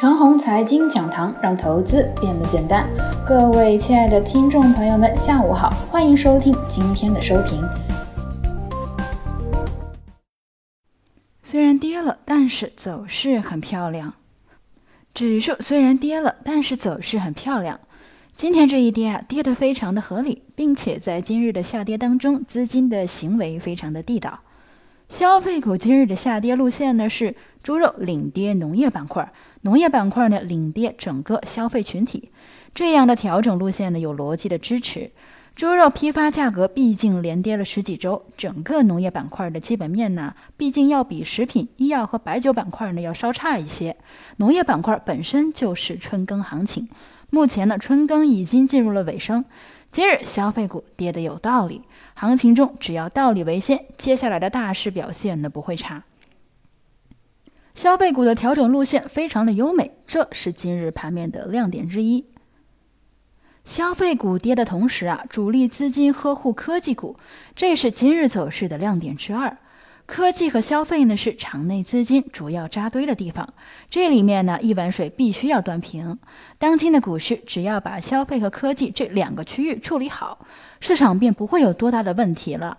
长虹财经讲堂，让投资变得简单。各位亲爱的听众朋友们，下午好，欢迎收听今天的收评。虽然跌了，但是走势很漂亮。指数虽然跌了，但是走势很漂亮。今天这一跌啊，跌得非常的合理，并且在今日的下跌当中，资金的行为非常的地道。消费股今日的下跌路线呢是猪肉领跌农业板块，农业板块呢领跌整个消费群体，这样的调整路线呢有逻辑的支持。猪肉批发价格毕竟连跌了十几周，整个农业板块的基本面呢毕竟要比食品、医药和白酒板块呢要稍差一些。农业板块本身就是春耕行情，目前呢春耕已经进入了尾声。今日消费股跌得有道理，行情中只要道理为先，接下来的大势表现呢不会差。消费股的调整路线非常的优美，这是今日盘面的亮点之一。消费股跌的同时啊，主力资金呵护科技股，这是今日走势的亮点之二。科技和消费呢是场内资金主要扎堆的地方，这里面呢一碗水必须要端平。当今的股市只要把消费和科技这两个区域处理好，市场便不会有多大的问题了。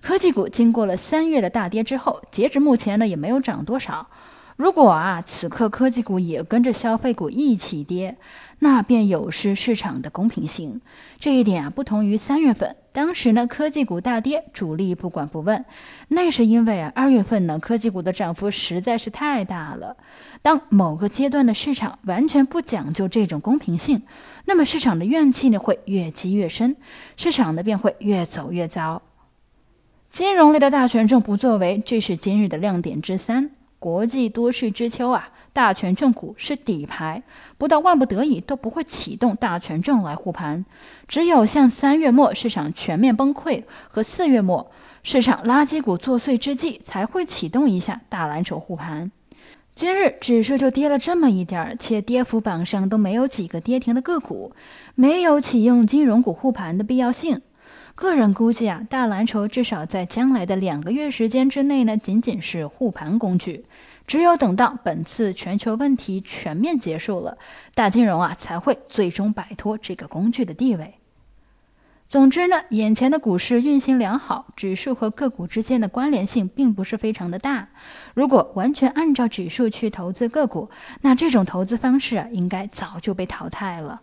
科技股经过了三月的大跌之后，截至目前呢也没有涨多少。如果啊，此刻科技股也跟着消费股一起跌，那便有失市场的公平性。这一点啊，不同于三月份，当时呢，科技股大跌，主力不管不问，那是因为啊，二月份呢，科技股的涨幅实在是太大了。当某个阶段的市场完全不讲究这种公平性，那么市场的怨气呢，会越积越深，市场呢便会越走越糟。金融类的大权重不作为，这是今日的亮点之三。国际多事之秋啊，大权重股是底牌，不到万不得已都不会启动大权重来护盘。只有像三月末市场全面崩溃和四月末市场垃圾股作祟之际，才会启动一下大蓝筹护盘。今日指数就跌了这么一点儿，且跌幅榜上都没有几个跌停的个股，没有启用金融股护盘的必要性。个人估计啊，大蓝筹至少在将来的两个月时间之内呢，仅仅是护盘工具。只有等到本次全球问题全面结束了，大金融啊才会最终摆脱这个工具的地位。总之呢，眼前的股市运行良好，指数和个股之间的关联性并不是非常的大。如果完全按照指数去投资个股，那这种投资方式啊，应该早就被淘汰了。